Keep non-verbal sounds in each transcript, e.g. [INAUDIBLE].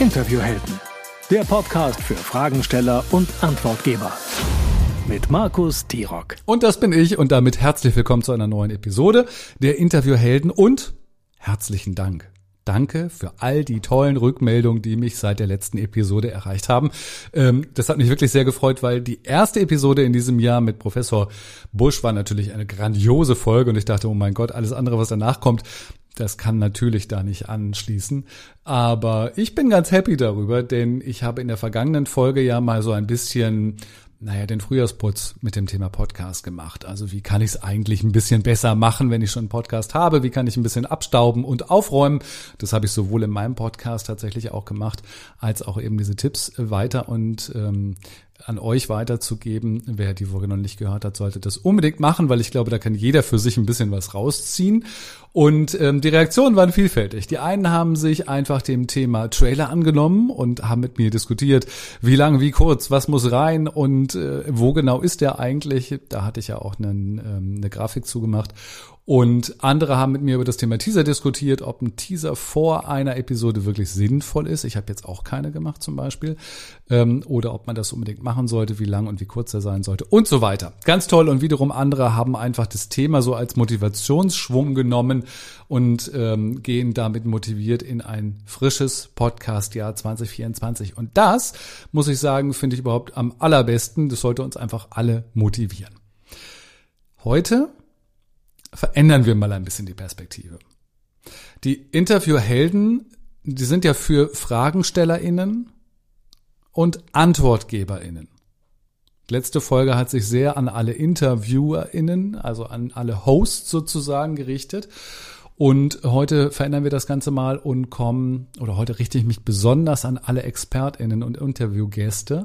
Interviewhelden, der Podcast für Fragensteller und Antwortgeber. Mit Markus Tirock. Und das bin ich und damit herzlich willkommen zu einer neuen Episode der Interviewhelden und herzlichen Dank. Danke für all die tollen Rückmeldungen, die mich seit der letzten Episode erreicht haben. Ähm, das hat mich wirklich sehr gefreut, weil die erste Episode in diesem Jahr mit Professor Busch war natürlich eine grandiose Folge und ich dachte, oh mein Gott, alles andere, was danach kommt, das kann natürlich da nicht anschließen. Aber ich bin ganz happy darüber, denn ich habe in der vergangenen Folge ja mal so ein bisschen naja, den Frühjahrsputz mit dem Thema Podcast gemacht. Also wie kann ich es eigentlich ein bisschen besser machen, wenn ich schon einen Podcast habe? Wie kann ich ein bisschen abstauben und aufräumen? Das habe ich sowohl in meinem Podcast tatsächlich auch gemacht, als auch eben diese Tipps weiter und ähm, an euch weiterzugeben. Wer die Folge noch nicht gehört hat, sollte das unbedingt machen, weil ich glaube, da kann jeder für sich ein bisschen was rausziehen. Und ähm, die Reaktionen waren vielfältig. Die einen haben sich einfach dem Thema Trailer angenommen und haben mit mir diskutiert, wie lang, wie kurz, was muss rein und äh, wo genau ist der eigentlich. Da hatte ich ja auch einen, ähm, eine Grafik zugemacht. Und andere haben mit mir über das Thema Teaser diskutiert, ob ein Teaser vor einer Episode wirklich sinnvoll ist. Ich habe jetzt auch keine gemacht zum Beispiel. Ähm, oder ob man das unbedingt machen sollte, wie lang und wie kurz er sein sollte und so weiter. Ganz toll. Und wiederum andere haben einfach das Thema so als Motivationsschwung genommen und ähm, gehen damit motiviert in ein frisches Podcast-Jahr 2024. Und das, muss ich sagen, finde ich überhaupt am allerbesten. Das sollte uns einfach alle motivieren. Heute verändern wir mal ein bisschen die Perspektive. Die Interviewhelden, die sind ja für FragenstellerInnen und AntwortgeberInnen. Letzte Folge hat sich sehr an alle InterviewerInnen, also an alle Hosts sozusagen gerichtet. Und heute verändern wir das Ganze mal und kommen, oder heute richte ich mich besonders an alle ExpertInnen und Interviewgäste.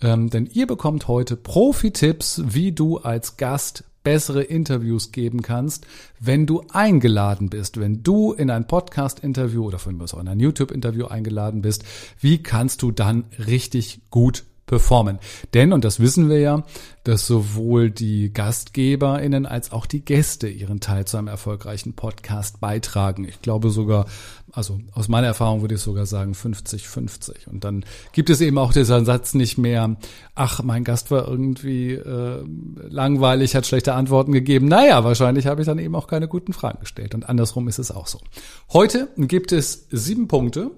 Ähm, denn ihr bekommt heute Profi-Tipps, wie du als Gast bessere Interviews geben kannst, wenn du eingeladen bist, wenn du in ein Podcast-Interview oder von mir aus auch in ein YouTube-Interview eingeladen bist, wie kannst du dann richtig gut performen. Denn, und das wissen wir ja, dass sowohl die GastgeberInnen als auch die Gäste ihren Teil zu einem erfolgreichen Podcast beitragen. Ich glaube sogar, also aus meiner Erfahrung würde ich sogar sagen 50-50. Und dann gibt es eben auch diesen Satz nicht mehr, ach, mein Gast war irgendwie äh, langweilig, hat schlechte Antworten gegeben. Naja, wahrscheinlich habe ich dann eben auch keine guten Fragen gestellt. Und andersrum ist es auch so. Heute gibt es sieben Punkte,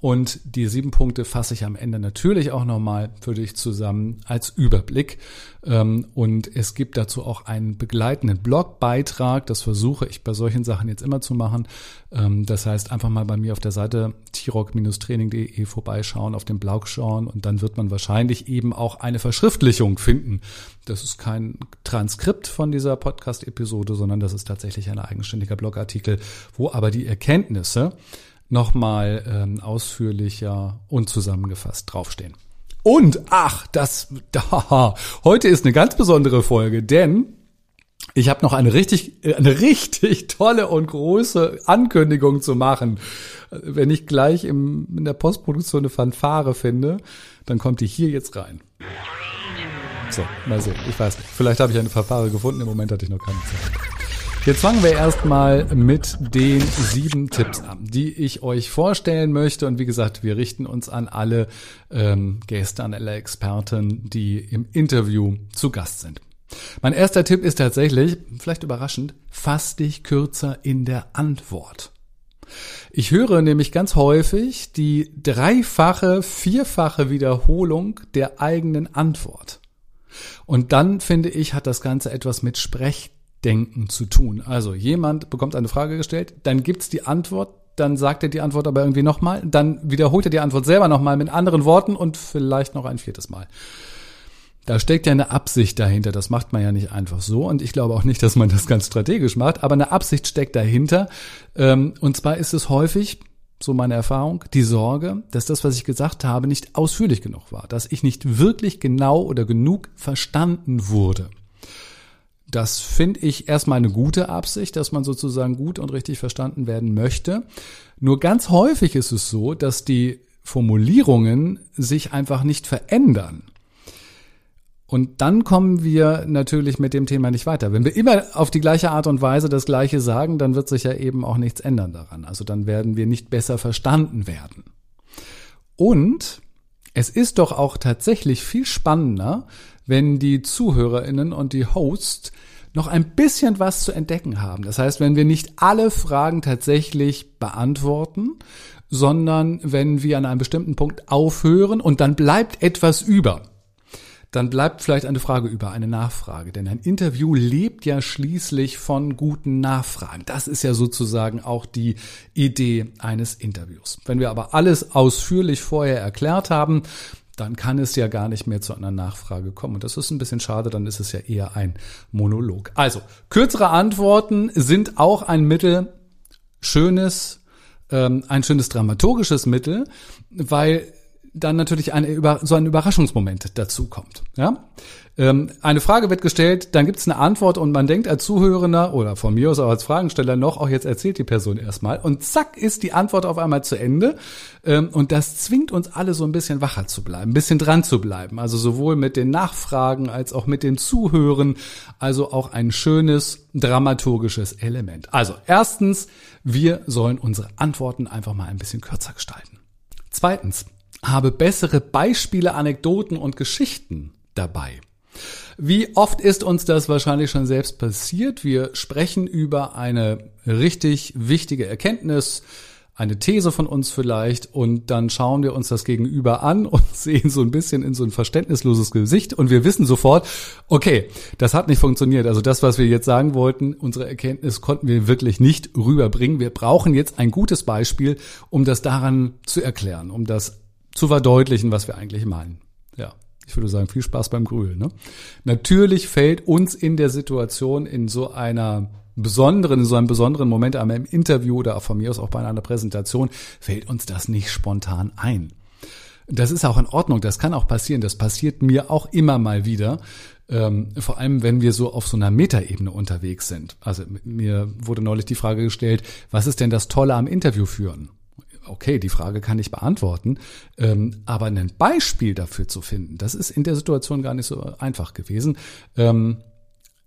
und die sieben Punkte fasse ich am Ende natürlich auch nochmal für dich zusammen als Überblick. Ähm, und es gibt dazu auch einen begleitenden Blogbeitrag. Das versuche ich bei solchen Sachen jetzt immer zu machen. Ähm, das heißt, einfach mal bei mir auf der Seite t-rock-training.de vorbeischauen, auf den Blog schauen und dann wird man wahrscheinlich eben auch eine Verschriftlichung finden. Das ist kein Transkript von dieser Podcast-Episode, sondern das ist tatsächlich ein eigenständiger Blogartikel, wo aber die Erkenntnisse nochmal ähm, ausführlicher und zusammengefasst draufstehen. Und ach, das [LAUGHS] da, heute ist eine ganz besondere Folge, denn ich habe noch eine richtig äh, eine richtig tolle und große Ankündigung zu machen. Wenn ich gleich im, in der Postproduktion eine Fanfare finde, dann kommt die hier jetzt rein. So, mal sehen. Ich weiß nicht. Vielleicht habe ich eine Fanfare gefunden. Im Moment hatte ich noch keine Zeit. Jetzt fangen wir erstmal mit den sieben Tipps an, die ich euch vorstellen möchte. Und wie gesagt, wir richten uns an alle ähm, Gäste, an alle Experten, die im Interview zu Gast sind. Mein erster Tipp ist tatsächlich, vielleicht überraschend, fass dich kürzer in der Antwort. Ich höre nämlich ganz häufig die dreifache, vierfache Wiederholung der eigenen Antwort. Und dann finde ich, hat das Ganze etwas mit Sprech Denken zu tun. Also jemand bekommt eine Frage gestellt, dann gibt's die Antwort, dann sagt er die Antwort aber irgendwie nochmal, dann wiederholt er die Antwort selber nochmal mit anderen Worten und vielleicht noch ein viertes Mal. Da steckt ja eine Absicht dahinter. Das macht man ja nicht einfach so. Und ich glaube auch nicht, dass man das ganz strategisch macht. Aber eine Absicht steckt dahinter. Ähm, und zwar ist es häufig, so meine Erfahrung, die Sorge, dass das, was ich gesagt habe, nicht ausführlich genug war. Dass ich nicht wirklich genau oder genug verstanden wurde. Das finde ich erstmal eine gute Absicht, dass man sozusagen gut und richtig verstanden werden möchte. Nur ganz häufig ist es so, dass die Formulierungen sich einfach nicht verändern. Und dann kommen wir natürlich mit dem Thema nicht weiter. Wenn wir immer auf die gleiche Art und Weise das Gleiche sagen, dann wird sich ja eben auch nichts ändern daran. Also dann werden wir nicht besser verstanden werden. Und es ist doch auch tatsächlich viel spannender, wenn die Zuhörerinnen und die Hosts noch ein bisschen was zu entdecken haben. Das heißt, wenn wir nicht alle Fragen tatsächlich beantworten, sondern wenn wir an einem bestimmten Punkt aufhören und dann bleibt etwas über dann bleibt vielleicht eine Frage über, eine Nachfrage. Denn ein Interview lebt ja schließlich von guten Nachfragen. Das ist ja sozusagen auch die Idee eines Interviews. Wenn wir aber alles ausführlich vorher erklärt haben, dann kann es ja gar nicht mehr zu einer Nachfrage kommen. Und das ist ein bisschen schade, dann ist es ja eher ein Monolog. Also, kürzere Antworten sind auch ein Mittel, schönes, ähm, ein schönes dramaturgisches Mittel, weil dann natürlich eine, so ein Überraschungsmoment dazu kommt. Ja? Ähm, eine Frage wird gestellt, dann gibt es eine Antwort und man denkt als Zuhörender oder von mir aus auch als Fragensteller noch, auch jetzt erzählt die Person erstmal und zack ist die Antwort auf einmal zu Ende ähm, und das zwingt uns alle so ein bisschen wacher zu bleiben, ein bisschen dran zu bleiben. Also sowohl mit den Nachfragen als auch mit den Zuhören, also auch ein schönes dramaturgisches Element. Also erstens, wir sollen unsere Antworten einfach mal ein bisschen kürzer gestalten. Zweitens, habe bessere Beispiele, Anekdoten und Geschichten dabei. Wie oft ist uns das wahrscheinlich schon selbst passiert? Wir sprechen über eine richtig wichtige Erkenntnis, eine These von uns vielleicht und dann schauen wir uns das Gegenüber an und [LAUGHS] sehen so ein bisschen in so ein verständnisloses Gesicht und wir wissen sofort, okay, das hat nicht funktioniert. Also das, was wir jetzt sagen wollten, unsere Erkenntnis konnten wir wirklich nicht rüberbringen. Wir brauchen jetzt ein gutes Beispiel, um das daran zu erklären, um das zu verdeutlichen, was wir eigentlich meinen. Ich würde sagen, viel Spaß beim Grülen. Ne? Natürlich fällt uns in der Situation in so einer besonderen, in so einem besonderen Moment, einmal im Interview oder von mir aus auch bei einer Präsentation, fällt uns das nicht spontan ein. Das ist auch in Ordnung, das kann auch passieren, das passiert mir auch immer mal wieder, ähm, vor allem wenn wir so auf so einer Metaebene unterwegs sind. Also mir wurde neulich die Frage gestellt, was ist denn das Tolle am Interview führen? Okay, die Frage kann ich beantworten, ähm, aber ein Beispiel dafür zu finden, das ist in der Situation gar nicht so einfach gewesen. Ähm,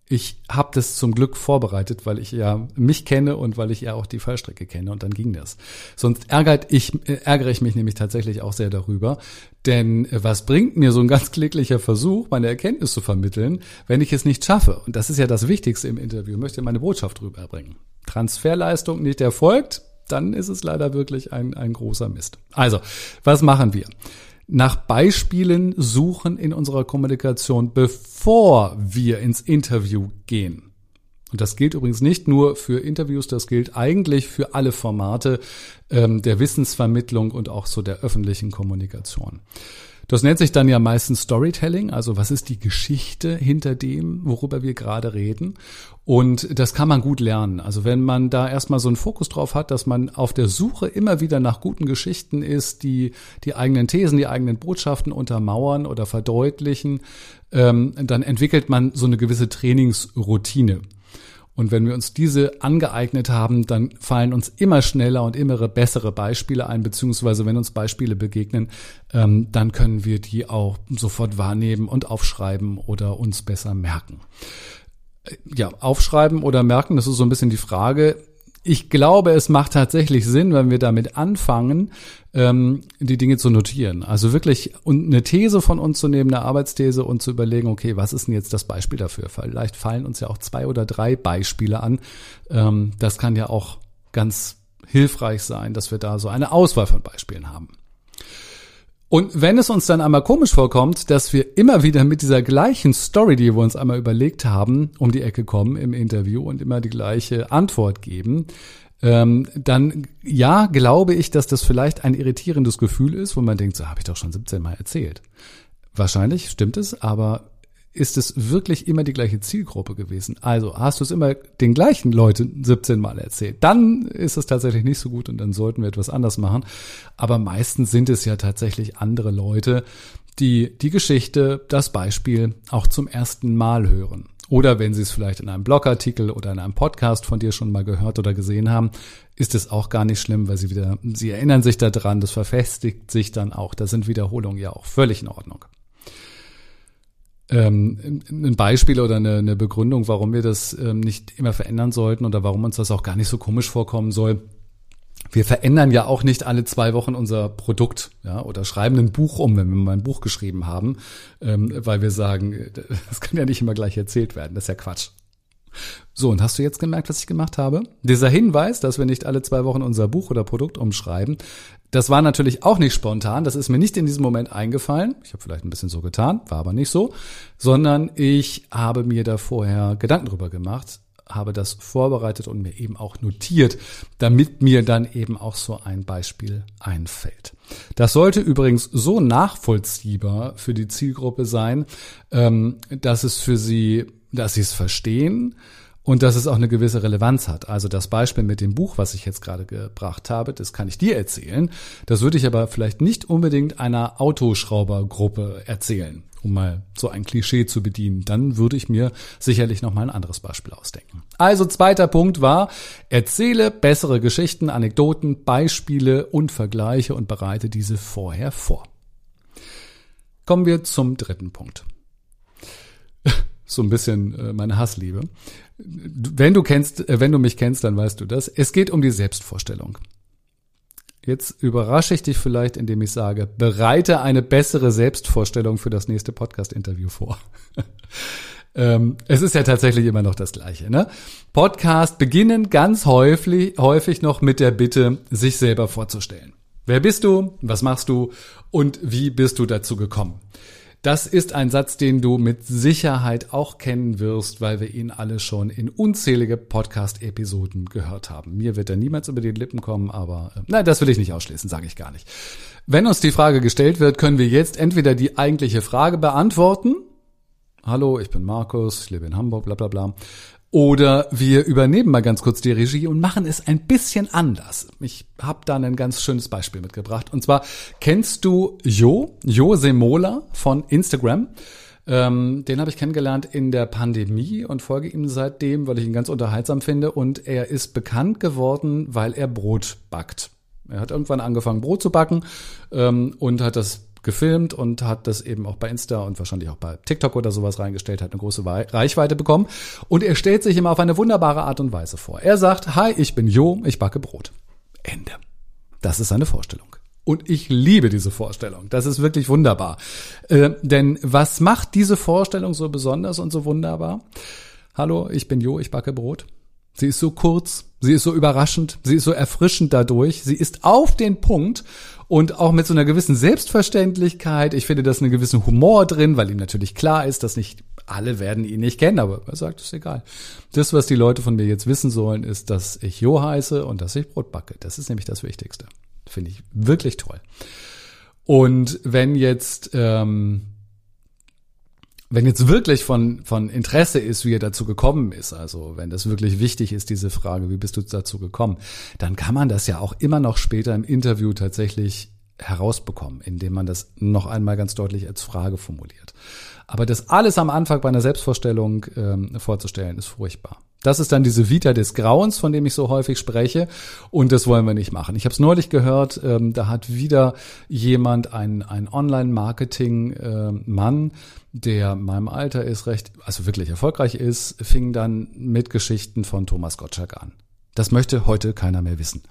ich habe das zum Glück vorbereitet, weil ich ja mich kenne und weil ich ja auch die Fallstrecke kenne und dann ging das. Sonst ärgert ich, äh, ärgere ich mich nämlich tatsächlich auch sehr darüber, denn äh, was bringt mir so ein ganz kläglicher Versuch, meine Erkenntnis zu vermitteln, wenn ich es nicht schaffe? Und das ist ja das Wichtigste im Interview, ich möchte meine Botschaft rüberbringen. Transferleistung nicht erfolgt, dann ist es leider wirklich ein, ein großer Mist. Also, was machen wir? Nach Beispielen suchen in unserer Kommunikation, bevor wir ins Interview gehen. Und das gilt übrigens nicht nur für Interviews, das gilt eigentlich für alle Formate ähm, der Wissensvermittlung und auch so der öffentlichen Kommunikation. Das nennt sich dann ja meistens Storytelling, also was ist die Geschichte hinter dem, worüber wir gerade reden. Und das kann man gut lernen. Also wenn man da erstmal so einen Fokus drauf hat, dass man auf der Suche immer wieder nach guten Geschichten ist, die die eigenen Thesen, die eigenen Botschaften untermauern oder verdeutlichen, ähm, dann entwickelt man so eine gewisse Trainingsroutine. Und wenn wir uns diese angeeignet haben, dann fallen uns immer schneller und immer bessere Beispiele ein, beziehungsweise wenn uns Beispiele begegnen, ähm, dann können wir die auch sofort wahrnehmen und aufschreiben oder uns besser merken. Äh, ja, aufschreiben oder merken, das ist so ein bisschen die Frage ich glaube, es macht tatsächlich Sinn, wenn wir damit anfangen, ähm, die Dinge zu notieren. Also wirklich eine These von uns zu nehmen, eine Arbeitsthese und zu überlegen, okay, was ist denn jetzt das Beispiel dafür? Vielleicht fallen uns ja auch zwei oder drei Beispiele an. Ähm, das kann ja auch ganz hilfreich sein, dass wir da so eine Auswahl von Beispielen haben. Und wenn es uns dann einmal komisch vorkommt, dass wir immer wieder mit dieser gleichen Story, die wir uns einmal überlegt haben, um die Ecke kommen im Interview und immer die gleiche Antwort geben, ähm, dann ja, glaube ich, dass das vielleicht ein irritierendes Gefühl ist, wo man denkt, so habe ich doch schon 17 Mal erzählt. Wahrscheinlich stimmt es, aber ist es wirklich immer die gleiche Zielgruppe gewesen. Also hast du es immer den gleichen Leuten 17 Mal erzählt. Dann ist es tatsächlich nicht so gut und dann sollten wir etwas anders machen. Aber meistens sind es ja tatsächlich andere Leute, die die Geschichte, das Beispiel auch zum ersten Mal hören. Oder wenn Sie es vielleicht in einem Blogartikel oder in einem Podcast von dir schon mal gehört oder gesehen haben, ist es auch gar nicht schlimm, weil Sie wieder, Sie erinnern sich daran, das verfestigt sich dann auch. Da sind Wiederholungen ja auch völlig in Ordnung ähm, ein Beispiel oder eine, eine Begründung, warum wir das ähm, nicht immer verändern sollten oder warum uns das auch gar nicht so komisch vorkommen soll. wir verändern ja auch nicht alle zwei Wochen unser Produkt, ja, oder schreiben ein Buch um, wenn wir mal ein Buch geschrieben haben, ähm, weil wir sagen, [LAUGHS] das kann ja nicht immer gleich erzählt werden. Das ist ja Quatsch. So, und hast du jetzt gemerkt, was ich gemacht habe? Dieser Hinweis, dass wir nicht alle zwei Wochen unser Buch oder Produkt umschreiben, das war natürlich auch nicht spontan. Das ist mir nicht in diesem Moment eingefallen. Ich habe vielleicht ein bisschen so getan, war aber nicht so, sondern ich habe mir da vorher Gedanken drüber gemacht, habe das vorbereitet und mir eben auch notiert, damit mir dann eben auch so ein Beispiel einfällt. Das sollte übrigens so nachvollziehbar für die Zielgruppe sein, ähm, dass es für sie, dass sie es verstehen, und dass es auch eine gewisse Relevanz hat. Also das Beispiel mit dem Buch, was ich jetzt gerade gebracht habe, das kann ich dir erzählen. Das würde ich aber vielleicht nicht unbedingt einer Autoschraubergruppe erzählen, um mal so ein Klischee zu bedienen. Dann würde ich mir sicherlich noch mal ein anderes Beispiel ausdenken. Also zweiter Punkt war, erzähle bessere Geschichten, Anekdoten, Beispiele und Vergleiche und bereite diese vorher vor. Kommen wir zum dritten Punkt so ein bisschen äh, meine Hassliebe. Wenn du kennst, äh, wenn du mich kennst, dann weißt du das. Es geht um die Selbstvorstellung. Jetzt überrasche ich dich vielleicht, indem ich sage, bereite eine bessere Selbstvorstellung für das nächste Podcast-Interview vor. [LAUGHS] ähm, es ist ja tatsächlich immer noch das Gleiche. Ne? Podcast beginnen ganz häufig, häufig noch mit der Bitte, sich selber vorzustellen. Wer bist du? Was machst du? Und wie bist du dazu gekommen? Das ist ein Satz, den du mit Sicherheit auch kennen wirst, weil wir ihn alle schon in unzählige Podcast-Episoden gehört haben. Mir wird er niemals über die Lippen kommen, aber äh, nein, das will ich nicht ausschließen, sage ich gar nicht. Wenn uns die Frage gestellt wird, können wir jetzt entweder die eigentliche Frage beantworten. Hallo, ich bin Markus, ich lebe in Hamburg, bla bla bla. Oder wir übernehmen mal ganz kurz die Regie und machen es ein bisschen anders. Ich habe da ein ganz schönes Beispiel mitgebracht. Und zwar kennst du Jo, Jo Semola von Instagram. Ähm, den habe ich kennengelernt in der Pandemie und folge ihm seitdem, weil ich ihn ganz unterhaltsam finde. Und er ist bekannt geworden, weil er Brot backt. Er hat irgendwann angefangen, Brot zu backen ähm, und hat das gefilmt und hat das eben auch bei Insta und wahrscheinlich auch bei TikTok oder sowas reingestellt, hat eine große Reichweite bekommen. Und er stellt sich immer auf eine wunderbare Art und Weise vor. Er sagt, hi, ich bin Jo, ich backe Brot. Ende. Das ist seine Vorstellung. Und ich liebe diese Vorstellung. Das ist wirklich wunderbar. Äh, denn was macht diese Vorstellung so besonders und so wunderbar? Hallo, ich bin Jo, ich backe Brot. Sie ist so kurz, sie ist so überraschend, sie ist so erfrischend dadurch, sie ist auf den Punkt und auch mit so einer gewissen Selbstverständlichkeit. Ich finde, da ist ein gewissen Humor drin, weil ihm natürlich klar ist, dass nicht alle werden ihn nicht kennen, aber er sagt, ist egal. Das, was die Leute von mir jetzt wissen sollen, ist, dass ich Jo heiße und dass ich Brot backe. Das ist nämlich das Wichtigste. Finde ich wirklich toll. Und wenn jetzt ähm, wenn jetzt wirklich von, von Interesse ist, wie er dazu gekommen ist, also wenn das wirklich wichtig ist, diese Frage, wie bist du dazu gekommen, dann kann man das ja auch immer noch später im Interview tatsächlich herausbekommen, indem man das noch einmal ganz deutlich als Frage formuliert. Aber das alles am Anfang bei einer Selbstvorstellung ähm, vorzustellen, ist furchtbar. Das ist dann diese Vita des Grauens, von dem ich so häufig spreche. Und das wollen wir nicht machen. Ich habe es neulich gehört, ähm, da hat wieder jemand, ein, ein Online-Marketing-Mann, der meinem Alter ist, recht, also wirklich erfolgreich ist, fing dann mit Geschichten von Thomas Gottschalk an. Das möchte heute keiner mehr wissen.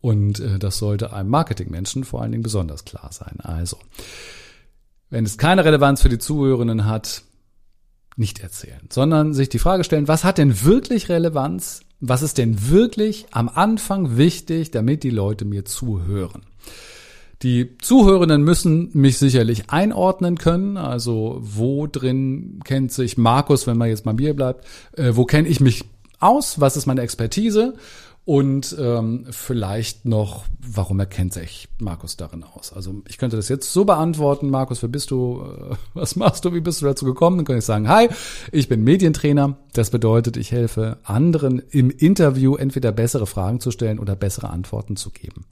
Und äh, das sollte einem Marketingmenschen vor allen Dingen besonders klar sein. Also, wenn es keine Relevanz für die Zuhörenden hat, nicht erzählen, sondern sich die Frage stellen, was hat denn wirklich Relevanz? Was ist denn wirklich am Anfang wichtig, damit die Leute mir zuhören? Die Zuhörenden müssen mich sicherlich einordnen können. Also wo drin kennt sich Markus, wenn man jetzt mal mir bleibt, äh, wo kenne ich mich aus? Was ist meine Expertise? Und ähm, vielleicht noch, warum erkennt sich Markus darin aus? Also ich könnte das jetzt so beantworten, Markus, wer bist du, äh, was machst du, wie bist du dazu gekommen? Dann könnte ich sagen, hi, ich bin Medientrainer. Das bedeutet, ich helfe anderen im Interview entweder bessere Fragen zu stellen oder bessere Antworten zu geben.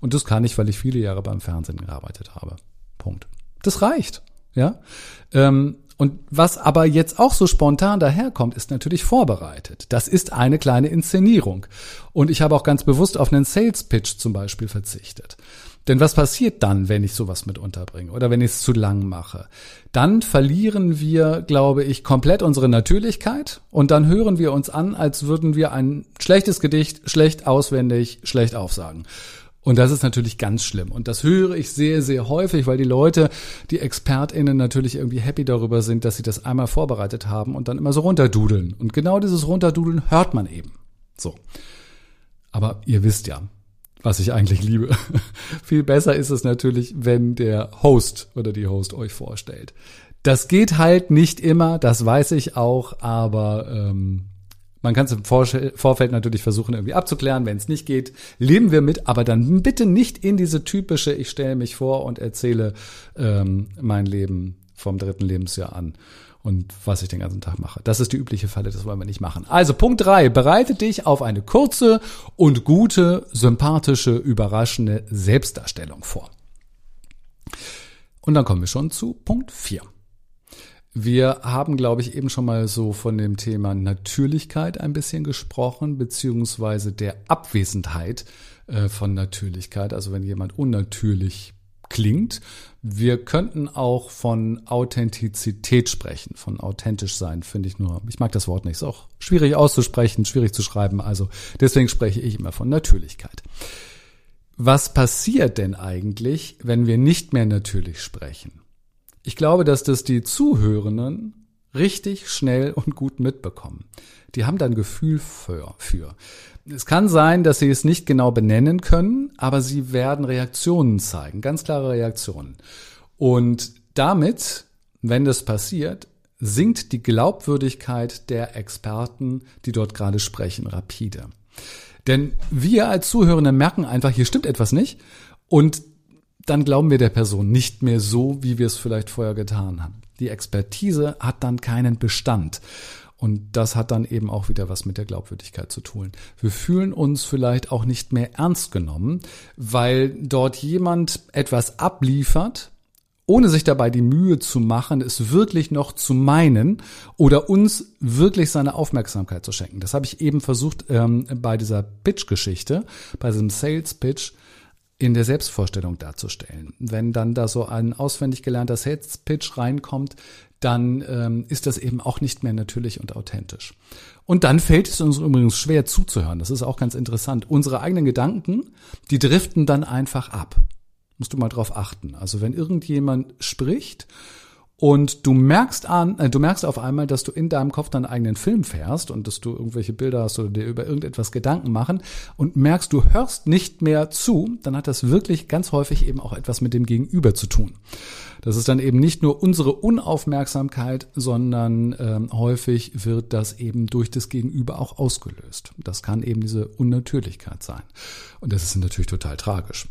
Und das kann ich, weil ich viele Jahre beim Fernsehen gearbeitet habe. Punkt. Das reicht. Ja. Ähm, und was aber jetzt auch so spontan daherkommt, ist natürlich vorbereitet. Das ist eine kleine Inszenierung. Und ich habe auch ganz bewusst auf einen Sales Pitch zum Beispiel verzichtet. Denn was passiert dann, wenn ich sowas mit unterbringe oder wenn ich es zu lang mache? Dann verlieren wir, glaube ich, komplett unsere Natürlichkeit und dann hören wir uns an, als würden wir ein schlechtes Gedicht schlecht auswendig, schlecht aufsagen. Und das ist natürlich ganz schlimm. Und das höre ich sehr, sehr häufig, weil die Leute, die ExpertInnen natürlich irgendwie happy darüber sind, dass sie das einmal vorbereitet haben und dann immer so runterdudeln. Und genau dieses Runterdudeln hört man eben. So. Aber ihr wisst ja, was ich eigentlich liebe. [LAUGHS] Viel besser ist es natürlich, wenn der Host oder die Host euch vorstellt. Das geht halt nicht immer, das weiß ich auch, aber ähm, man kann es im Vorfeld natürlich versuchen, irgendwie abzuklären. Wenn es nicht geht, leben wir mit, aber dann bitte nicht in diese typische, ich stelle mich vor und erzähle ähm, mein Leben vom dritten Lebensjahr an und was ich den ganzen Tag mache. Das ist die übliche Falle, das wollen wir nicht machen. Also Punkt drei: bereite dich auf eine kurze und gute, sympathische, überraschende Selbstdarstellung vor. Und dann kommen wir schon zu Punkt vier. Wir haben, glaube ich, eben schon mal so von dem Thema Natürlichkeit ein bisschen gesprochen, beziehungsweise der Abwesenheit äh, von Natürlichkeit. Also wenn jemand unnatürlich klingt. Wir könnten auch von Authentizität sprechen, von authentisch sein, finde ich nur. Ich mag das Wort nicht. Ist auch schwierig auszusprechen, schwierig zu schreiben. Also deswegen spreche ich immer von Natürlichkeit. Was passiert denn eigentlich, wenn wir nicht mehr natürlich sprechen? Ich glaube, dass das die Zuhörenden richtig schnell und gut mitbekommen. Die haben dann Gefühl für, für. Es kann sein, dass sie es nicht genau benennen können, aber sie werden Reaktionen zeigen, ganz klare Reaktionen. Und damit, wenn das passiert, sinkt die Glaubwürdigkeit der Experten, die dort gerade sprechen, rapide. Denn wir als Zuhörende merken einfach, hier stimmt etwas nicht und dann glauben wir der Person nicht mehr so, wie wir es vielleicht vorher getan haben. Die Expertise hat dann keinen Bestand. Und das hat dann eben auch wieder was mit der Glaubwürdigkeit zu tun. Wir fühlen uns vielleicht auch nicht mehr ernst genommen, weil dort jemand etwas abliefert, ohne sich dabei die Mühe zu machen, es wirklich noch zu meinen oder uns wirklich seine Aufmerksamkeit zu schenken. Das habe ich eben versucht ähm, bei dieser Pitch-Geschichte, bei diesem Sales-Pitch in der Selbstvorstellung darzustellen. Wenn dann da so ein auswendig gelernter Sales Pitch reinkommt, dann ähm, ist das eben auch nicht mehr natürlich und authentisch. Und dann fällt es uns übrigens schwer zuzuhören. Das ist auch ganz interessant. Unsere eigenen Gedanken, die driften dann einfach ab. Musst du mal drauf achten. Also wenn irgendjemand spricht und du merkst an, äh, du merkst auf einmal, dass du in deinem Kopf deinen eigenen Film fährst und dass du irgendwelche Bilder hast oder dir über irgendetwas Gedanken machen und merkst, du hörst nicht mehr zu, dann hat das wirklich ganz häufig eben auch etwas mit dem Gegenüber zu tun. Das ist dann eben nicht nur unsere Unaufmerksamkeit, sondern ähm, häufig wird das eben durch das Gegenüber auch ausgelöst. Das kann eben diese Unnatürlichkeit sein. Und das ist natürlich total tragisch.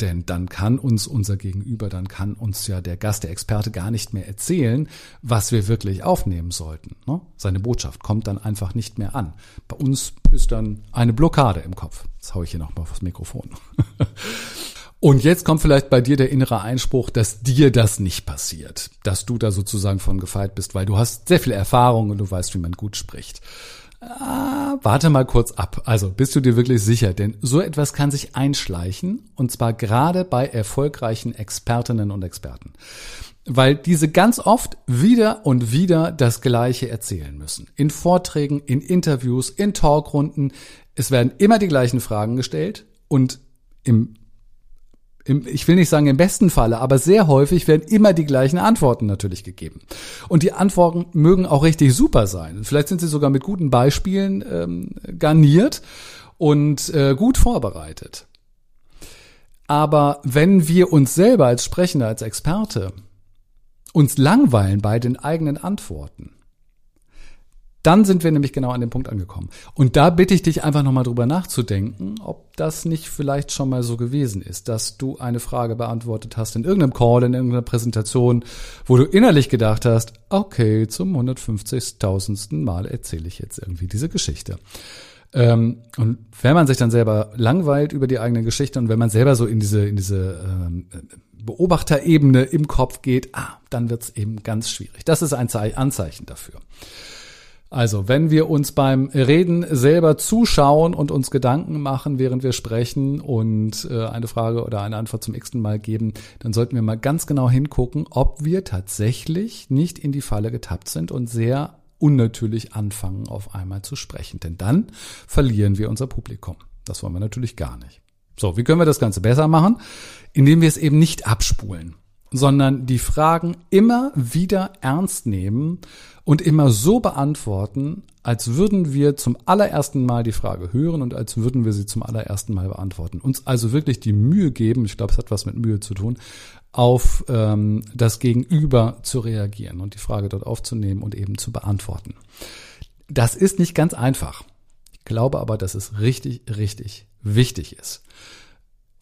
Denn dann kann uns unser Gegenüber, dann kann uns ja der Gast, der Experte gar nicht mehr erzählen, was wir wirklich aufnehmen sollten. Ne? Seine Botschaft kommt dann einfach nicht mehr an. Bei uns ist dann eine Blockade im Kopf. Jetzt haue ich hier nochmal aufs Mikrofon. [LAUGHS] Und jetzt kommt vielleicht bei dir der innere Einspruch, dass dir das nicht passiert, dass du da sozusagen von gefeit bist, weil du hast sehr viel Erfahrung und du weißt, wie man gut spricht. Ah, warte mal kurz ab. Also bist du dir wirklich sicher? Denn so etwas kann sich einschleichen und zwar gerade bei erfolgreichen Expertinnen und Experten. Weil diese ganz oft wieder und wieder das Gleiche erzählen müssen. In Vorträgen, in Interviews, in Talkrunden. Es werden immer die gleichen Fragen gestellt und im im, ich will nicht sagen im besten Falle, aber sehr häufig werden immer die gleichen Antworten natürlich gegeben. Und die Antworten mögen auch richtig super sein. Vielleicht sind sie sogar mit guten Beispielen ähm, garniert und äh, gut vorbereitet. Aber wenn wir uns selber als Sprechender, als Experte uns langweilen bei den eigenen Antworten, dann sind wir nämlich genau an dem Punkt angekommen. Und da bitte ich dich einfach nochmal drüber nachzudenken, ob das nicht vielleicht schon mal so gewesen ist, dass du eine Frage beantwortet hast in irgendeinem Call, in irgendeiner Präsentation, wo du innerlich gedacht hast, okay, zum 150.000. Mal erzähle ich jetzt irgendwie diese Geschichte. Ähm, und wenn man sich dann selber langweilt über die eigene Geschichte und wenn man selber so in diese, in diese ähm, Beobachterebene im Kopf geht, ah, dann wird's eben ganz schwierig. Das ist ein Anzeichen dafür. Also, wenn wir uns beim Reden selber zuschauen und uns Gedanken machen, während wir sprechen und äh, eine Frage oder eine Antwort zum x Mal geben, dann sollten wir mal ganz genau hingucken, ob wir tatsächlich nicht in die Falle getappt sind und sehr unnatürlich anfangen, auf einmal zu sprechen. Denn dann verlieren wir unser Publikum. Das wollen wir natürlich gar nicht. So, wie können wir das Ganze besser machen? Indem wir es eben nicht abspulen, sondern die Fragen immer wieder ernst nehmen und immer so beantworten, als würden wir zum allerersten Mal die Frage hören und als würden wir sie zum allerersten Mal beantworten. Uns also wirklich die Mühe geben, ich glaube, es hat was mit Mühe zu tun, auf ähm, das Gegenüber zu reagieren und die Frage dort aufzunehmen und eben zu beantworten. Das ist nicht ganz einfach. Ich glaube aber, dass es richtig, richtig wichtig ist.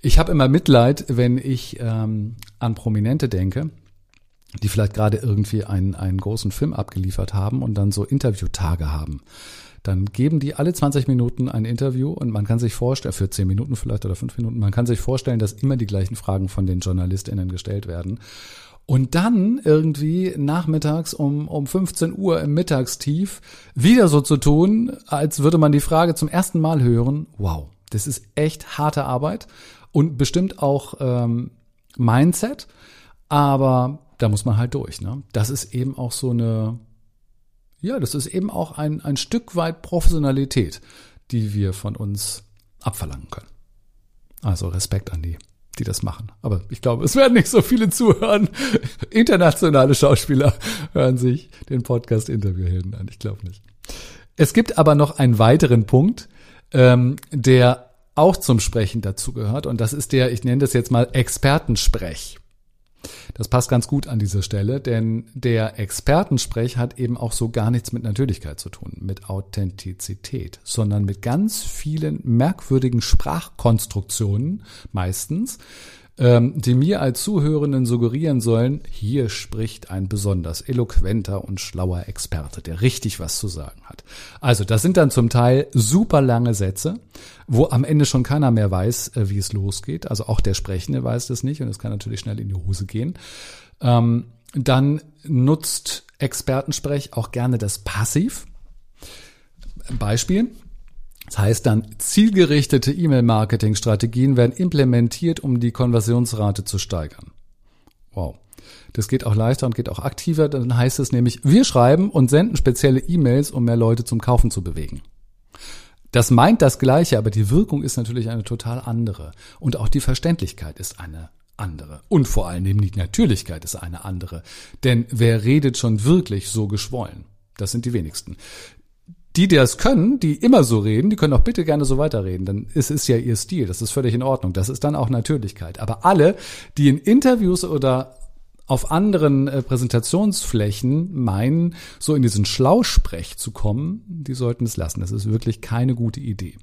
Ich habe immer Mitleid, wenn ich ähm, an Prominente denke, die vielleicht gerade irgendwie einen, einen großen Film abgeliefert haben und dann so Interviewtage haben dann geben die alle 20 Minuten ein Interview und man kann sich vorstellen, für 10 Minuten vielleicht oder 5 Minuten, man kann sich vorstellen, dass immer die gleichen Fragen von den JournalistInnen gestellt werden. Und dann irgendwie nachmittags um, um 15 Uhr im Mittagstief wieder so zu tun, als würde man die Frage zum ersten Mal hören. Wow, das ist echt harte Arbeit und bestimmt auch ähm, Mindset, aber da muss man halt durch. Ne? Das ist eben auch so eine ja, das ist eben auch ein, ein Stück weit Professionalität, die wir von uns abverlangen können. Also Respekt an die, die das machen. Aber ich glaube, es werden nicht so viele zuhören. [LAUGHS] Internationale Schauspieler hören sich den Podcast Interviewhelden an. Ich glaube nicht. Es gibt aber noch einen weiteren Punkt, ähm, der auch zum Sprechen dazugehört. Und das ist der, ich nenne das jetzt mal Expertensprech. Das passt ganz gut an dieser Stelle, denn der Expertensprech hat eben auch so gar nichts mit Natürlichkeit zu tun, mit Authentizität, sondern mit ganz vielen merkwürdigen Sprachkonstruktionen meistens, ähm, die mir als Zuhörenden suggerieren sollen, hier spricht ein besonders eloquenter und schlauer Experte, der richtig was zu sagen hat. Also das sind dann zum Teil super lange Sätze, wo am Ende schon keiner mehr weiß, äh, wie es losgeht. Also auch der Sprechende weiß das nicht und es kann natürlich schnell in die Hose gehen. Ähm, dann nutzt Expertensprech auch gerne das Passiv. Beispiel. Das heißt dann, zielgerichtete E-Mail-Marketing-Strategien werden implementiert, um die Konversionsrate zu steigern. Wow. Das geht auch leichter und geht auch aktiver. Dann heißt es nämlich, wir schreiben und senden spezielle E-Mails, um mehr Leute zum Kaufen zu bewegen. Das meint das Gleiche, aber die Wirkung ist natürlich eine total andere. Und auch die Verständlichkeit ist eine andere. Und vor allem die Natürlichkeit ist eine andere. Denn wer redet schon wirklich so geschwollen? Das sind die wenigsten die, die das können, die immer so reden, die können auch bitte gerne so weiterreden. Dann ist es ja ihr Stil. Das ist völlig in Ordnung. Das ist dann auch Natürlichkeit. Aber alle, die in Interviews oder auf anderen äh, Präsentationsflächen meinen, so in diesen Schlausprech zu kommen, die sollten es lassen. Das ist wirklich keine gute Idee.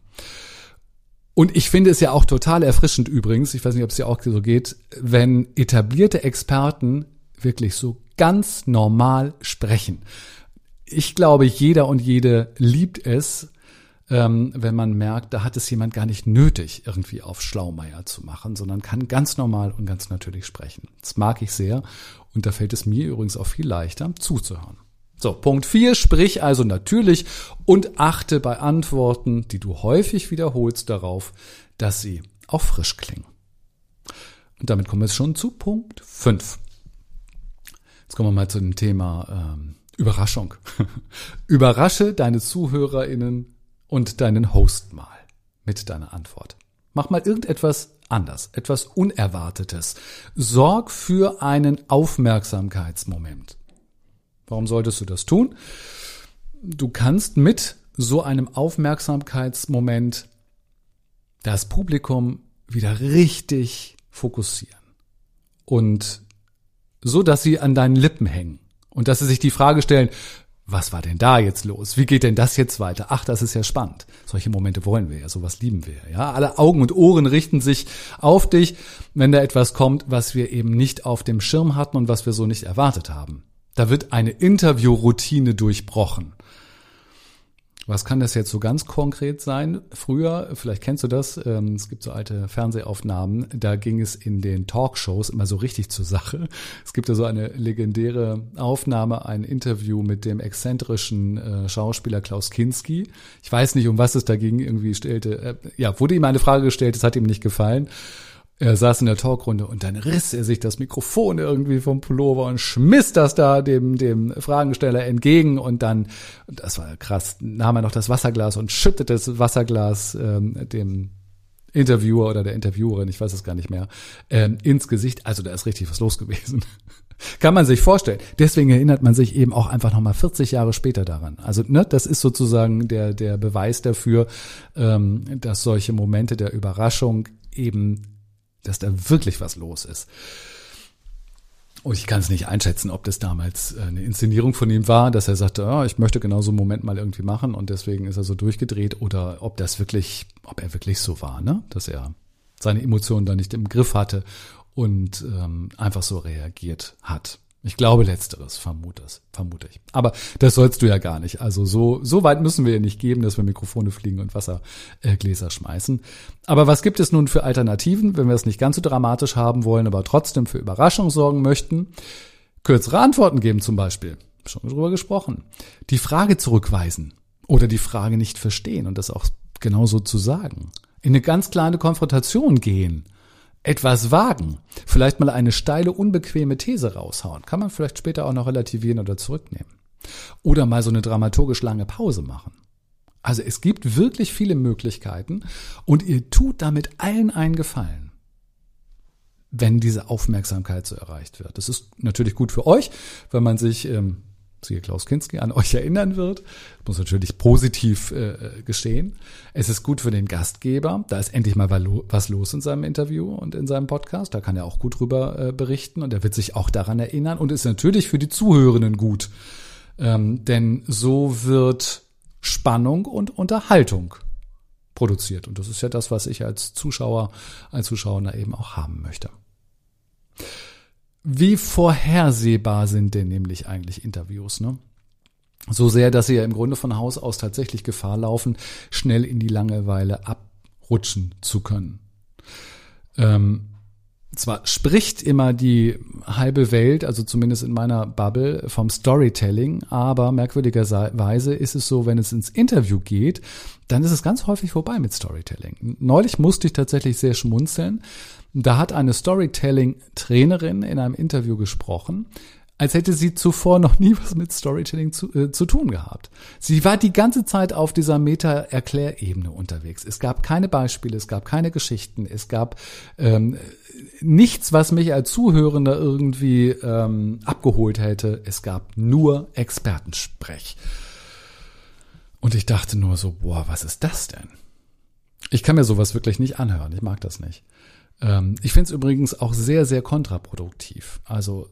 Und ich finde es ja auch total erfrischend übrigens, ich weiß nicht, ob es ja auch so geht, wenn etablierte Experten wirklich so ganz normal sprechen ich glaube, jeder und jede liebt es, ähm, wenn man merkt, da hat es jemand gar nicht nötig, irgendwie auf Schlaumeier zu machen, sondern kann ganz normal und ganz natürlich sprechen. Das mag ich sehr und da fällt es mir übrigens auch viel leichter zuzuhören. So, Punkt 4, sprich also natürlich und achte bei Antworten, die du häufig wiederholst, darauf, dass sie auch frisch klingen. Und damit kommen wir jetzt schon zu Punkt 5. Jetzt kommen wir mal zu dem Thema ähm, Überraschung. [LAUGHS] Überrasche deine ZuhörerInnen und deinen Host mal mit deiner Antwort. Mach mal irgendetwas anders, etwas Unerwartetes. Sorg für einen Aufmerksamkeitsmoment. Warum solltest du das tun? Du kannst mit so einem Aufmerksamkeitsmoment das Publikum wieder richtig fokussieren und so, dass sie an deinen Lippen hängen und dass sie sich die Frage stellen, was war denn da jetzt los? Wie geht denn das jetzt weiter? Ach, das ist ja spannend. Solche Momente wollen wir ja, sowas lieben wir ja. Alle Augen und Ohren richten sich auf dich, wenn da etwas kommt, was wir eben nicht auf dem Schirm hatten und was wir so nicht erwartet haben. Da wird eine Interviewroutine durchbrochen. Was kann das jetzt so ganz konkret sein? Früher, vielleicht kennst du das, ähm, es gibt so alte Fernsehaufnahmen, da ging es in den Talkshows immer so richtig zur Sache. [LAUGHS] Es gibt da so eine legendäre Aufnahme, ein Interview mit dem exzentrischen äh, Schauspieler Klaus Kinski. Ich weiß nicht, um was es da ging, irgendwie stellte, äh, ja, wurde ihm eine Frage gestellt, es hat ihm nicht gefallen. Er saß in der Talkrunde und dann riss er sich das Mikrofon irgendwie vom Pullover und schmiss das da dem, dem Fragensteller entgegen und dann, das war krass, nahm er noch das Wasserglas und schüttete das Wasserglas ähm, dem Interviewer oder der Interviewerin, ich weiß es gar nicht mehr, ähm, ins Gesicht. Also da ist richtig was los gewesen. [LAUGHS] Kann man sich vorstellen. Deswegen erinnert man sich eben auch einfach nochmal 40 Jahre später daran. Also ne, das ist sozusagen der, der Beweis dafür, ähm, dass solche Momente der Überraschung eben dass da wirklich was los ist. Und ich kann es nicht einschätzen, ob das damals äh, eine Inszenierung von ihm war, dass er sagte, oh, ich möchte genau so einen Moment mal irgendwie machen und deswegen ist er so durchgedreht oder ob das wirklich, ob er wirklich so war, ne? dass er seine Emotionen da nicht im Griff hatte und ähm, einfach so reagiert hat. Ich glaube letzteres, vermute vermute ich. Aber das sollst du ja gar nicht. Also so, so weit müssen wir ja nicht geben, dass wir Mikrofone fliegen und Wassergläser schmeißen. Aber was gibt es nun für Alternativen, wenn wir es nicht ganz so dramatisch haben wollen, aber trotzdem für Überraschung sorgen möchten? Kürzere Antworten geben zum Beispiel. Schon drüber gesprochen. Die Frage zurückweisen oder die Frage nicht verstehen und das auch genauso zu sagen. In eine ganz kleine Konfrontation gehen etwas wagen, vielleicht mal eine steile, unbequeme These raushauen, kann man vielleicht später auch noch relativieren oder zurücknehmen. Oder mal so eine dramaturgisch lange Pause machen. Also es gibt wirklich viele Möglichkeiten und ihr tut damit allen einen Gefallen, wenn diese Aufmerksamkeit so erreicht wird. Das ist natürlich gut für euch, wenn man sich ähm, siehe Klaus Kinski, an euch erinnern wird. Das muss natürlich positiv äh, geschehen. Es ist gut für den Gastgeber. Da ist endlich mal was los in seinem Interview und in seinem Podcast. Da kann er auch gut drüber äh, berichten und er wird sich auch daran erinnern und ist natürlich für die Zuhörenden gut. Ähm, denn so wird Spannung und Unterhaltung produziert. Und das ist ja das, was ich als Zuschauer, als Zuschauer eben auch haben möchte. Wie vorhersehbar sind denn nämlich eigentlich Interviews, ne? So sehr, dass sie ja im Grunde von Haus aus tatsächlich Gefahr laufen, schnell in die Langeweile abrutschen zu können. Ähm, zwar spricht immer die halbe Welt, also zumindest in meiner Bubble, vom Storytelling, aber merkwürdigerweise ist es so, wenn es ins Interview geht, dann ist es ganz häufig vorbei mit Storytelling. Neulich musste ich tatsächlich sehr schmunzeln. Da hat eine Storytelling-Trainerin in einem Interview gesprochen, als hätte sie zuvor noch nie was mit Storytelling zu, äh, zu tun gehabt. Sie war die ganze Zeit auf dieser Meta-Erklärebene unterwegs. Es gab keine Beispiele, es gab keine Geschichten, es gab ähm, nichts, was mich als Zuhörender irgendwie ähm, abgeholt hätte. Es gab nur Expertensprech. Und ich dachte nur so, boah, was ist das denn? Ich kann mir sowas wirklich nicht anhören. Ich mag das nicht. Ähm, ich finde es übrigens auch sehr, sehr kontraproduktiv. Also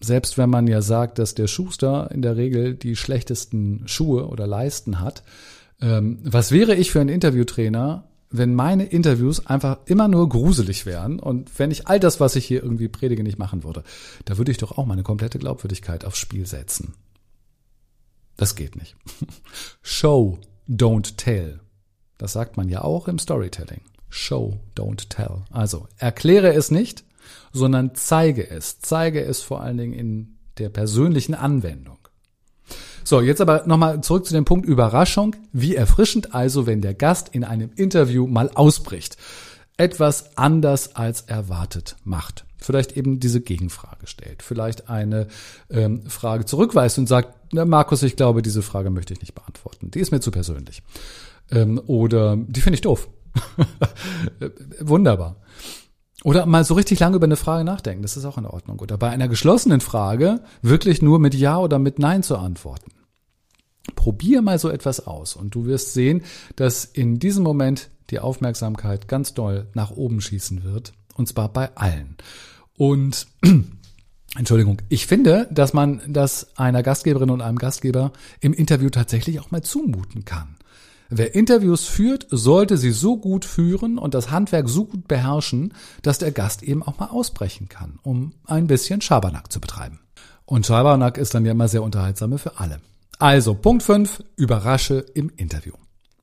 selbst wenn man ja sagt, dass der Schuster in der Regel die schlechtesten Schuhe oder Leisten hat, ähm, was wäre ich für ein Interviewtrainer, wenn meine Interviews einfach immer nur gruselig wären und wenn ich all das, was ich hier irgendwie predige, nicht machen würde, da würde ich doch auch meine komplette Glaubwürdigkeit aufs Spiel setzen. Das geht nicht. [LAUGHS] Show, don't tell. Das sagt man ja auch im Storytelling. Show, don't tell. Also erkläre es nicht, sondern zeige es. Zeige es vor allen Dingen in der persönlichen Anwendung. So, jetzt aber nochmal zurück zu dem Punkt Überraschung. Wie erfrischend also, wenn der Gast in einem Interview mal ausbricht. Etwas anders als erwartet macht. Vielleicht eben diese Gegenfrage stellt. Vielleicht eine ähm, Frage zurückweist und sagt, na, Markus, ich glaube, diese Frage möchte ich nicht beantworten. Die ist mir zu persönlich. Ähm, oder die finde ich doof. [LAUGHS] Wunderbar. Oder mal so richtig lange über eine Frage nachdenken, das ist auch in Ordnung. Oder bei einer geschlossenen Frage wirklich nur mit Ja oder mit Nein zu antworten. Probier mal so etwas aus und du wirst sehen, dass in diesem Moment die Aufmerksamkeit ganz doll nach oben schießen wird. Und zwar bei allen. Und [CLEARS THROAT] Entschuldigung, ich finde, dass man das einer Gastgeberin und einem Gastgeber im Interview tatsächlich auch mal zumuten kann. Wer Interviews führt, sollte sie so gut führen und das Handwerk so gut beherrschen, dass der Gast eben auch mal ausbrechen kann, um ein bisschen Schabernack zu betreiben. Und Schabernack ist dann ja immer sehr unterhaltsame für alle. Also, Punkt 5, überrasche im Interview.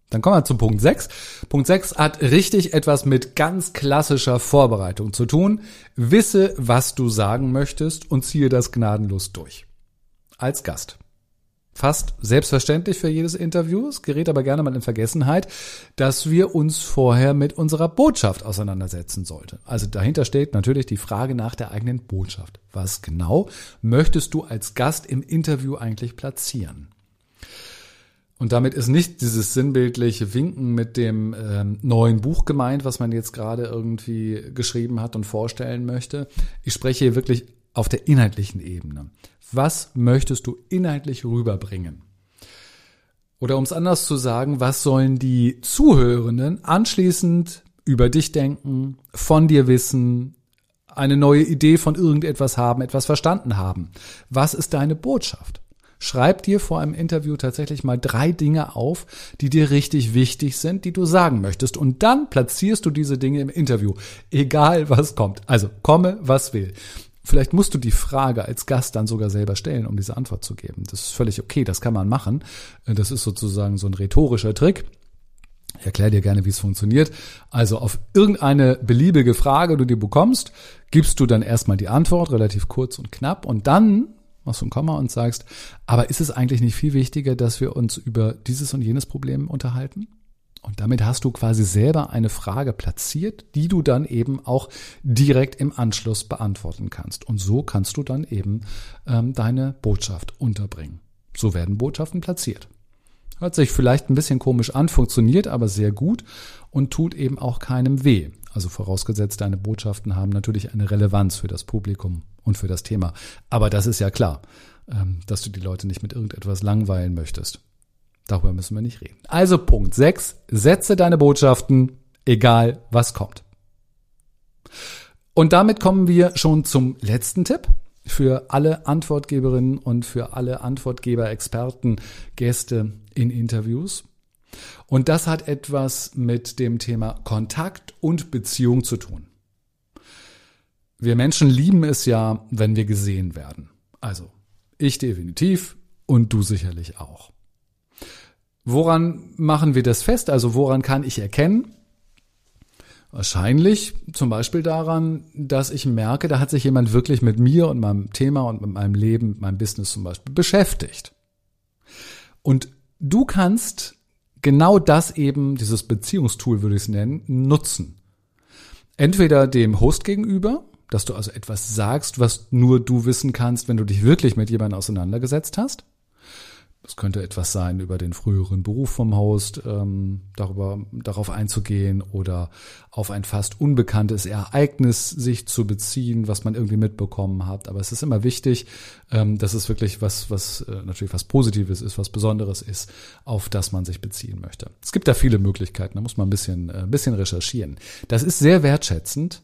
Dann kommen wir zu Punkt 6. Punkt 6 hat richtig etwas mit ganz klassischer Vorbereitung zu tun. Wisse, was du sagen möchtest und ziehe das gnadenlos durch. Als Gast. Fast selbstverständlich für jedes Interview, es gerät aber gerne mal in Vergessenheit, dass wir uns vorher mit unserer Botschaft auseinandersetzen sollten. Also dahinter steht natürlich die Frage nach der eigenen Botschaft. Was genau möchtest du als Gast im Interview eigentlich platzieren? Und damit ist nicht dieses sinnbildliche Winken mit dem ähm, neuen Buch gemeint, was man jetzt gerade irgendwie geschrieben hat und vorstellen möchte. Ich spreche hier wirklich auf der inhaltlichen Ebene. Was möchtest du inhaltlich rüberbringen? Oder um es anders zu sagen, was sollen die Zuhörenden anschließend über dich denken, von dir wissen, eine neue Idee von irgendetwas haben, etwas verstanden haben? Was ist deine Botschaft? Schreib dir vor einem Interview tatsächlich mal drei Dinge auf, die dir richtig wichtig sind, die du sagen möchtest. Und dann platzierst du diese Dinge im Interview. Egal was kommt. Also komme, was will. Vielleicht musst du die Frage als Gast dann sogar selber stellen, um diese Antwort zu geben. Das ist völlig okay, das kann man machen. Das ist sozusagen so ein rhetorischer Trick. Ich erkläre dir gerne, wie es funktioniert. Also auf irgendeine beliebige Frage, die du bekommst, gibst du dann erstmal die Antwort, relativ kurz und knapp, und dann machst du ein Komma und sagst, aber ist es eigentlich nicht viel wichtiger, dass wir uns über dieses und jenes Problem unterhalten? Und damit hast du quasi selber eine Frage platziert, die du dann eben auch direkt im Anschluss beantworten kannst. Und so kannst du dann eben ähm, deine Botschaft unterbringen. So werden Botschaften platziert. Hört sich vielleicht ein bisschen komisch an, funktioniert aber sehr gut und tut eben auch keinem weh. Also vorausgesetzt, deine Botschaften haben natürlich eine Relevanz für das Publikum und für das Thema. Aber das ist ja klar, ähm, dass du die Leute nicht mit irgendetwas langweilen möchtest. Darüber müssen wir nicht reden. Also Punkt 6, setze deine Botschaften, egal was kommt. Und damit kommen wir schon zum letzten Tipp für alle Antwortgeberinnen und für alle Antwortgeber, Experten, Gäste in Interviews. Und das hat etwas mit dem Thema Kontakt und Beziehung zu tun. Wir Menschen lieben es ja, wenn wir gesehen werden. Also ich definitiv und du sicherlich auch. Woran machen wir das fest? Also woran kann ich erkennen? Wahrscheinlich zum Beispiel daran, dass ich merke, da hat sich jemand wirklich mit mir und meinem Thema und mit meinem Leben, meinem Business zum Beispiel beschäftigt. Und du kannst genau das eben, dieses Beziehungstool würde ich es nennen, nutzen. Entweder dem Host gegenüber, dass du also etwas sagst, was nur du wissen kannst, wenn du dich wirklich mit jemandem auseinandergesetzt hast. Es könnte etwas sein über den früheren Beruf vom Host, ähm, darüber, darauf einzugehen oder auf ein fast unbekanntes Ereignis sich zu beziehen, was man irgendwie mitbekommen hat. Aber es ist immer wichtig, ähm, dass es wirklich was, was äh, natürlich was Positives ist, was Besonderes ist, auf das man sich beziehen möchte. Es gibt da viele Möglichkeiten, da muss man ein bisschen, äh, ein bisschen recherchieren. Das ist sehr wertschätzend,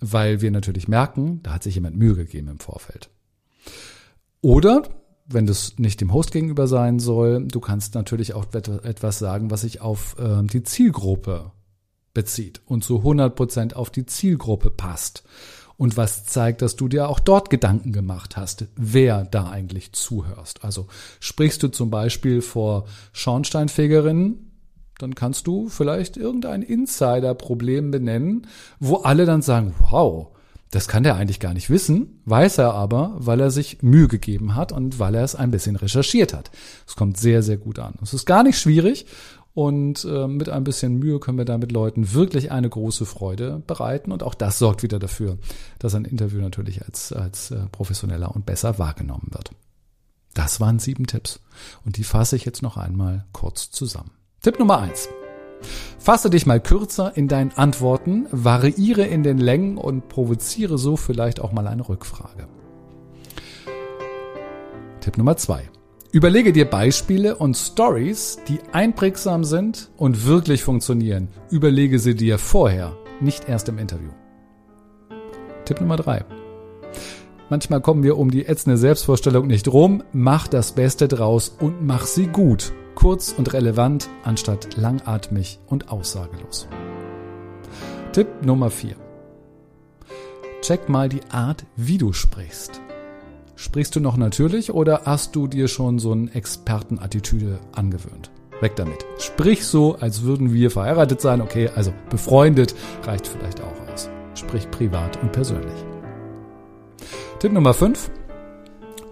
weil wir natürlich merken, da hat sich jemand Mühe gegeben im Vorfeld. Oder wenn das nicht dem Host gegenüber sein soll, du kannst natürlich auch etwas sagen, was sich auf äh, die Zielgruppe bezieht und zu 100 Prozent auf die Zielgruppe passt. Und was zeigt, dass du dir auch dort Gedanken gemacht hast, wer da eigentlich zuhörst. Also sprichst du zum Beispiel vor Schornsteinfegerinnen, dann kannst du vielleicht irgendein Insider-Problem benennen, wo alle dann sagen, wow, das kann der eigentlich gar nicht wissen, weiß er aber, weil er sich Mühe gegeben hat und weil er es ein bisschen recherchiert hat. Es kommt sehr, sehr gut an. Es ist gar nicht schwierig und äh, mit ein bisschen Mühe können wir damit Leuten wirklich eine große Freude bereiten und auch das sorgt wieder dafür, dass ein Interview natürlich als, als äh, professioneller und besser wahrgenommen wird. Das waren sieben Tipps und die fasse ich jetzt noch einmal kurz zusammen. Tipp Nummer eins. Fasse dich mal kürzer in deinen Antworten, variiere in den Längen und provoziere so vielleicht auch mal eine Rückfrage. Tipp Nummer zwei: Überlege dir Beispiele und Stories, die einprägsam sind und wirklich funktionieren. Überlege sie dir vorher, nicht erst im Interview. Tipp Nummer drei: Manchmal kommen wir um die ätzende Selbstvorstellung nicht rum. Mach das Beste draus und mach sie gut kurz und relevant anstatt langatmig und aussagelos. Tipp Nummer 4. Check mal die Art, wie du sprichst. Sprichst du noch natürlich oder hast du dir schon so eine Expertenattitüde angewöhnt? Weg damit. Sprich so, als würden wir verheiratet sein. Okay, also befreundet reicht vielleicht auch aus. Sprich privat und persönlich. Tipp Nummer 5.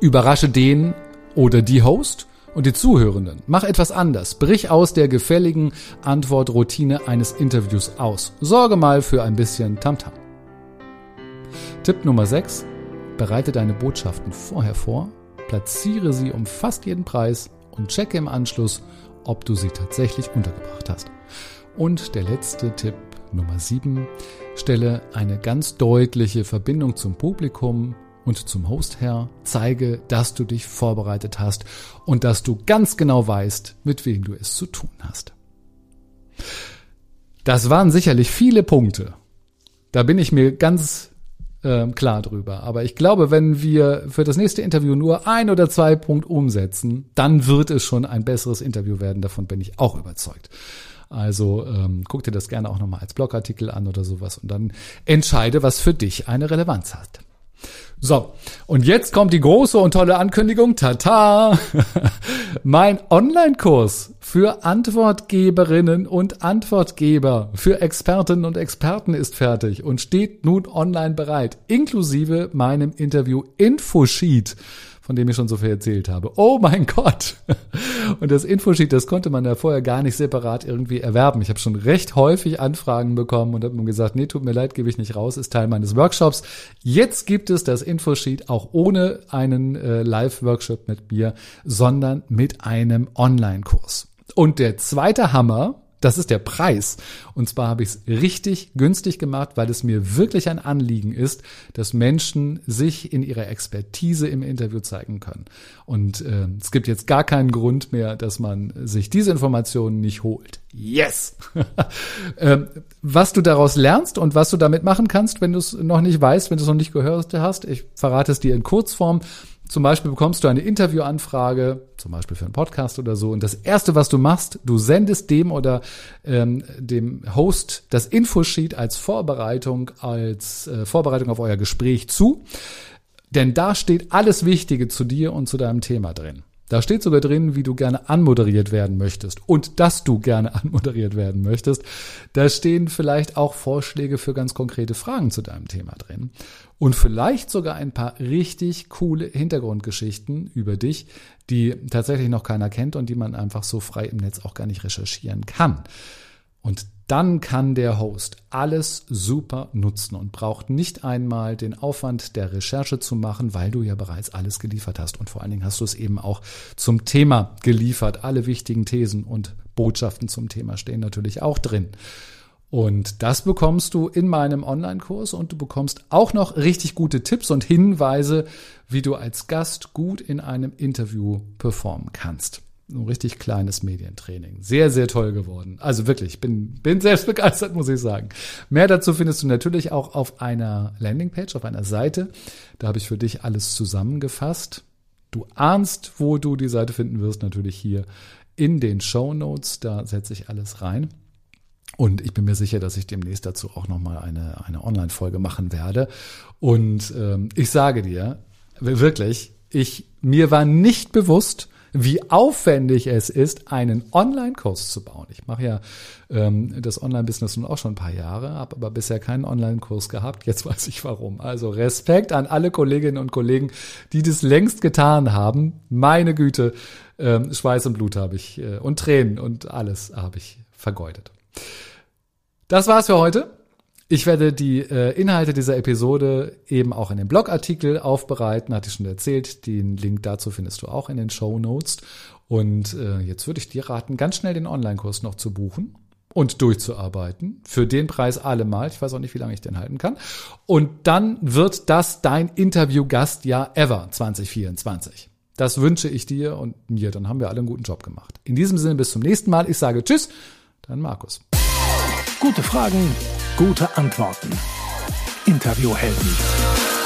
Überrasche den oder die Host und die Zuhörenden. Mach etwas anders. Brich aus der gefälligen Antwortroutine eines Interviews aus. Sorge mal für ein bisschen Tamtam. -Tam. Tipp Nummer 6. Bereite deine Botschaften vorher vor, platziere sie um fast jeden Preis und checke im Anschluss, ob du sie tatsächlich untergebracht hast. Und der letzte Tipp Nummer 7. Stelle eine ganz deutliche Verbindung zum Publikum und zum Host her. Zeige, dass du dich vorbereitet hast und dass du ganz genau weißt, mit wem du es zu tun hast. Das waren sicherlich viele Punkte. Da bin ich mir ganz äh, klar drüber. Aber ich glaube, wenn wir für das nächste Interview nur ein oder zwei Punkte umsetzen, dann wird es schon ein besseres Interview werden. Davon bin ich auch überzeugt. Also ähm, guck dir das gerne auch nochmal als Blogartikel an oder sowas und dann entscheide, was für dich eine Relevanz hat. So, und jetzt kommt die große und tolle Ankündigung. Tata! [LAUGHS] mein Online-Kurs für Antwortgeberinnen und Antwortgeber, für Expertinnen und Experten ist fertig und steht nun online bereit, inklusive meinem Interview Infosheet von dem ich schon so viel erzählt habe. Oh mein Gott! [LAUGHS] Und das Infosheet, das konnte man ja vorher gar nicht separat irgendwie erwerben. Ich habe schon recht häufig Anfragen bekommen und habe mir gesagt, nee, tut mir leid, gebe ich nicht raus, ist Teil meines Workshops. Jetzt gibt es das Infosheet auch ohne einen äh, Live-Workshop mit mir, sondern mit einem Online-Kurs. Und der zweite Hammer, das ist der Preis. Und zwar habe ich es richtig günstig gemacht, weil es mir wirklich ein Anliegen ist, dass Menschen sich in ihrer Expertise im Interview zeigen können. Und äh, es gibt jetzt gar keinen Grund mehr, dass man sich diese Informationen nicht holt. Yes! [LAUGHS] ähm, was du daraus lernst und was du damit machen kannst, wenn du es noch nicht weißt, wenn du es noch nicht gehört hast, ich verrate es dir in Kurzform. Zum Beispiel bekommst du eine Interviewanfrage, zum Beispiel für einen Podcast oder so, und das erste, was du machst, du sendest dem oder ähm, dem Host das Infosheet als Vorbereitung, als äh, Vorbereitung auf euer Gespräch zu, denn da steht alles Wichtige zu dir und zu deinem Thema drin. Da steht sogar drin, wie du gerne anmoderiert werden möchtest und dass du gerne [LAUGHS] anmoderiert werden möchtest. Da stehen vielleicht auch Vorschläge für ganz konkrete Fragen zu deinem Thema drin und vielleicht sogar ein paar richtig coole Hintergrundgeschichten über dich, die tatsächlich noch keiner kennt und die man einfach so frei im Netz auch gar nicht recherchieren kann. Und dann kann der Host alles super nutzen und braucht nicht einmal den Aufwand der Recherche zu machen, weil du ja bereits alles geliefert hast. Und vor allen Dingen hast du es eben auch zum Thema geliefert. Alle wichtigen Thesen und Botschaften zum Thema stehen natürlich auch drin. Und das bekommst du in meinem Online-Kurs und du bekommst auch noch richtig gute Tipps und Hinweise, wie du als Gast gut in einem Interview performen kannst ein richtig kleines Medientraining. Sehr, sehr toll geworden. Also wirklich, bin, bin selbst begeistert, muss ich sagen. Mehr dazu findest du natürlich auch auf einer Landingpage, auf einer Seite. Da habe ich für dich alles zusammengefasst. Du ahnst, wo du die Seite finden wirst, natürlich hier in den Show Notes. Da setze ich alles rein. Und ich bin mir sicher, dass ich demnächst dazu auch nochmal eine, eine Online-Folge machen werde. Und ähm, ich sage dir, wirklich, ich, mir war nicht bewusst, wie aufwendig es ist, einen Online-Kurs zu bauen. Ich mache ja ähm, das Online-Business nun auch schon ein paar Jahre, habe aber bisher keinen Online-Kurs gehabt. Jetzt weiß ich warum. Also Respekt an alle Kolleginnen und Kollegen, die das längst getan haben. Meine Güte, ähm, Schweiß und Blut habe ich äh, und Tränen und alles habe ich vergeudet. Das war's für heute. Ich werde die äh, Inhalte dieser Episode eben auch in dem Blogartikel aufbereiten, hatte ich schon erzählt. Den Link dazu findest du auch in den Show Notes. Und äh, jetzt würde ich dir raten, ganz schnell den Online-Kurs noch zu buchen und durchzuarbeiten. Für den Preis allemal. Ich weiß auch nicht, wie lange ich den halten kann. Und dann wird das dein Interview-Gast ja ever 2024. Das wünsche ich dir und mir. Dann haben wir alle einen guten Job gemacht. In diesem Sinne, bis zum nächsten Mal. Ich sage Tschüss, dein Markus. Gute Fragen, gute Antworten. Interviewhelden.